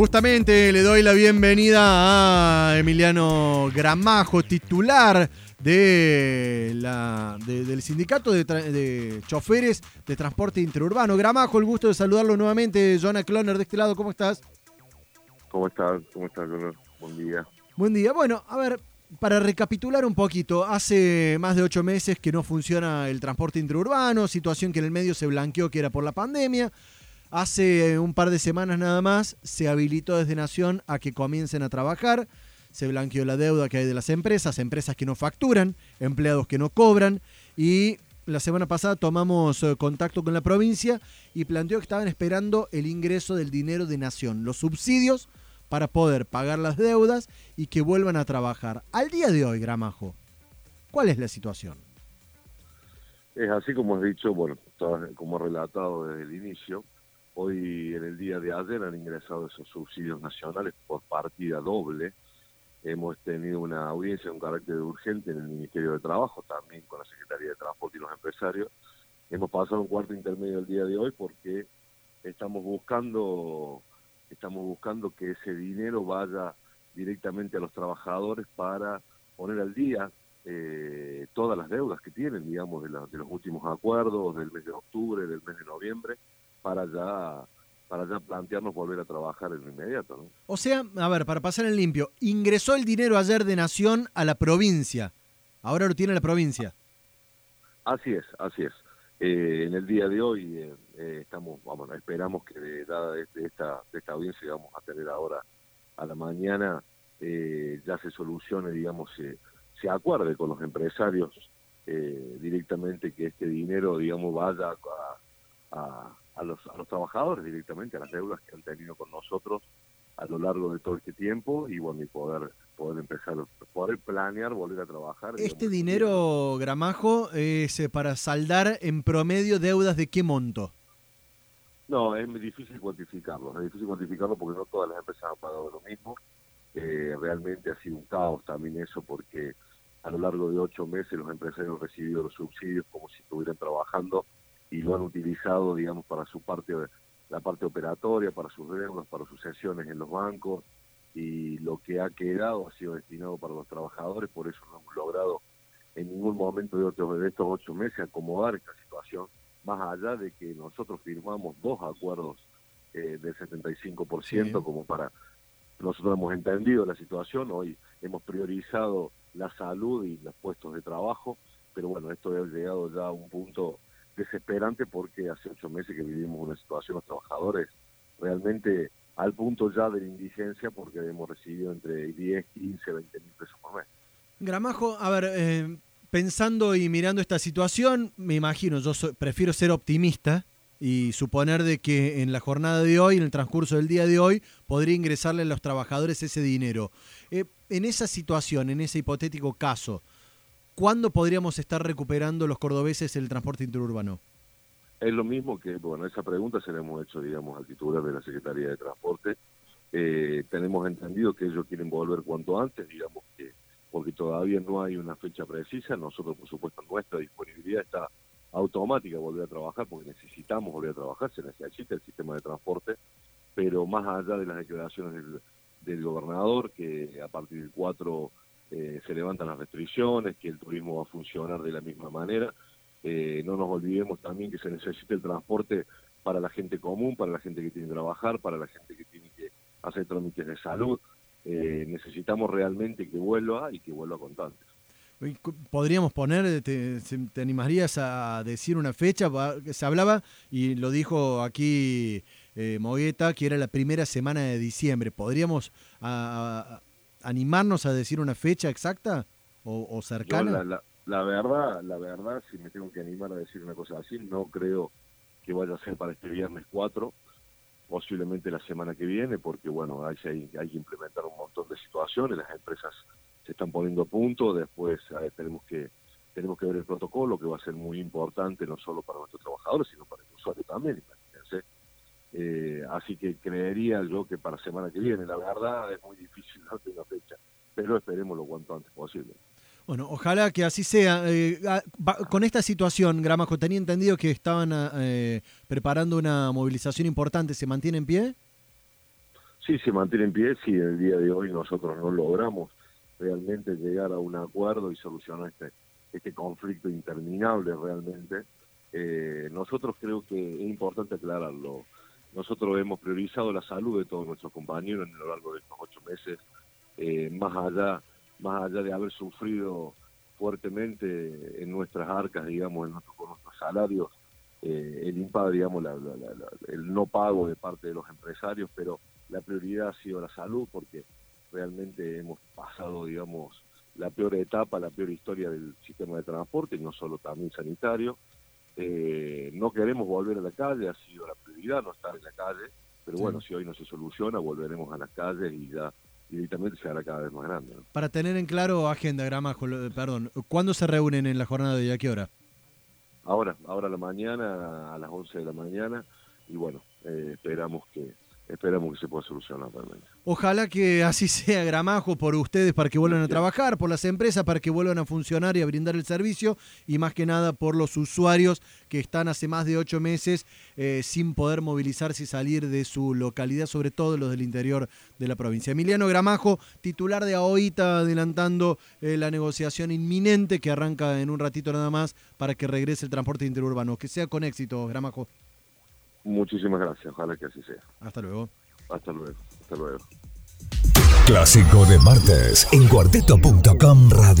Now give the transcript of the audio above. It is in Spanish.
Justamente le doy la bienvenida a Emiliano Gramajo, titular de la, de- del sindicato de, de choferes de transporte interurbano. Gramajo, el gusto de saludarlo nuevamente. Jonah Cloner de este lado, ¿cómo estás? ¿Cómo estás? ¿Cómo estás, Leonor? Buen día. Buen día. Bueno, a ver, para recapitular un poquito, hace más de ocho meses que no funciona el transporte interurbano, situación que en el medio se blanqueó que era por la pandemia. Hace un par de semanas nada más se habilitó desde Nación a que comiencen a trabajar. Se blanqueó la deuda que hay de las empresas, empresas que no facturan, empleados que no cobran. Y la semana pasada tomamos eh, contacto con la provincia y planteó que estaban esperando el ingreso del dinero de Nación, los subsidios para poder pagar las deudas y que vuelvan a trabajar. Al día de hoy, Gramajo, ¿cuál es la situación? Es así como has dicho, bueno, como he relatado desde el inicio, hoy en el día de ayer han ingresado esos subsidios nacionales por partida doble. Hemos tenido una audiencia un carácter urgente en el Ministerio de Trabajo, también con la Secretaría de Transporte y los empresarios. Hemos pasado un cuarto intermedio el día de hoy porque estamos buscando, estamos buscando que ese dinero vaya directamente a los trabajadores para poner al día eh, todas las deudas que tienen, digamos, de, la- de los últimos acuerdos del mes de octubre, del mes de noviembre, para ya para ya plantearnos volver a trabajar en lo inmediato. ¿no? O sea, a ver, para pasar en limpio, ingresó el dinero ayer de Nación a la provincia. Ahora lo tiene la provincia. Así es, así es. Eh, en el día de hoy eh, eh, estamos, vamos, esperamos que de, dada de, de esta, de esta audiencia que vamos a tener ahora a la mañana, ya se solucione, digamos, se, se acuerde con los empresarios directamente que este dinero, digamos, vaya a, a, a los, a los trabajadores directamente, a las deudas que han tenido con nosotros a lo largo de todo este tiempo y bueno, y poder, poder empezar, poder planear, volver a trabajar. Este digamos, dinero, Gramajo, es eh, para saldar en promedio deudas de qué monto. No, es difícil cuantificarlo, es difícil cuantificarlo porque no todas las empresas han pagado lo mismo. Eh, realmente ha sido un caos también eso porque a lo largo de ocho meses los empresarios han recibido los subsidios como si estuvieran trabajando y lo han utilizado, digamos, para su parte, la parte operatoria, para sus deudas, para sus sesiones en los bancos y lo que ha quedado ha sido destinado para los trabajadores, por eso no hemos logrado en ningún momento de, otros- de estos ocho meses acomodar esta situación, más allá de que nosotros firmamos dos acuerdos eh, del 75% Sí. como para... Nosotros hemos entendido la situación, hoy hemos priorizado la salud y los puestos de trabajo, pero bueno, esto ha llegado ya a un punto desesperante porque hace ocho meses que vivimos una situación los trabajadores realmente al punto ya de la indigencia porque hemos recibido entre 10, 15, 20 mil pesos por mes. Gramajo, a ver, eh, pensando y mirando esta situación, me imagino, yo soy- prefiero ser optimista y suponer de que en la jornada de hoy, en el transcurso del día de hoy, podría ingresarle a los trabajadores ese dinero. Eh, en esa situación, en ese hipotético caso, ¿cuándo podríamos estar recuperando los cordobeses el transporte interurbano? Es lo mismo que, bueno, esa pregunta se la hemos hecho, digamos, al titular de la Secretaría de Transporte. Eh, tenemos entendido que ellos quieren volver cuanto antes, digamos que, porque todavía no hay una fecha precisa. Nosotros, por supuesto, nuestra disponibilidad está automática volver a trabajar, porque necesitamos volver a trabajar, se necesita el sistema de transporte, pero más allá de las declaraciones del, del gobernador, que a partir del 4 eh, se levantan las restricciones, que el turismo va a funcionar de la misma manera, eh, no nos olvidemos también que se necesita el transporte para la gente común, para la gente que tiene que trabajar, para la gente que tiene que hacer trámites de salud. Eh, necesitamos realmente que vuelva y que vuelva con tanto. Uy, cu- Podríamos poner, te, se- te animarías a decir una fecha? Se hablaba, y lo dijo aquí eh, Mogueta, que era la primera semana de diciembre. ¿Podríamos animarnos a decir una fecha exacta o, o cercana? la, la- la verdad, la verdad, si me tengo que animar a decir una cosa así, no creo que vaya a ser para este viernes 4, posiblemente la semana que viene, porque bueno, hay, hay, hay que implementar un montón de situaciones, las empresas se están poniendo a punto, después tenemos que tenemos que ver el protocolo, que va a ser muy importante no solo para nuestros trabajadores, sino para el usuario también. Eh, así que creería yo que para semana que viene, la verdad es muy difícil darte una fecha, pero esperemos lo cuanto antes posible. Bueno, ojalá que así sea. Eh, con esta situación, Gramajo, tenía entendido que estaban ah, eh, preparando una movilización importante. ¿Se mantiene en pie? Sí, se mantiene en pie, si el día de hoy nosotros no logramos realmente llegar a un acuerdo y solucionar este, este conflicto interminable realmente. Eh, nosotros creo que es importante aclararlo. Nosotros hemos priorizado la salud de todos nuestros compañeros en lo largo de estos ocho meses, eh, más allá más allá de haber sufrido fuertemente en nuestras arcas, digamos, en nuestro, con nuestros salarios, eh, el impago, digamos, el no pago de parte de los empresarios, pero la prioridad ha sido la salud porque realmente hemos pasado, digamos, la peor etapa, la peor historia del sistema de transporte, y no solo también sanitario. Eh, no queremos volver a la calle, ha sido la prioridad no estar en la calle, pero bueno, si hoy no se soluciona, volveremos a las calles y ya directamente se hará cada vez más grande. Para tener en claro agenda, Gramajo, perdón, ¿cuándo se reúnen en la jornada de y a qué hora? Ahora, ahora a la mañana, a las 11 de la mañana, y bueno, eh, esperamos que esperamos que se pueda solucionar realmente. Ojalá que así sea, Gramajo, por ustedes para que vuelvan a trabajar, por las empresas para que vuelvan a funcionar y a brindar el servicio, y más que nada por los usuarios que están hace más de ocho meses eh, sin poder movilizarse y salir de su localidad, sobre todo los del interior de la provincia. Emiliano Gramajo, titular de AOITA, adelantando eh, la negociación inminente que arranca en un ratito nada más para que regrese el transporte interurbano. Que sea con éxito, Gramajo. Muchísimas gracias, ojalá que así sea. Hasta luego. Hasta luego, hasta luego. Clásico de martes en cuarteto.com radio.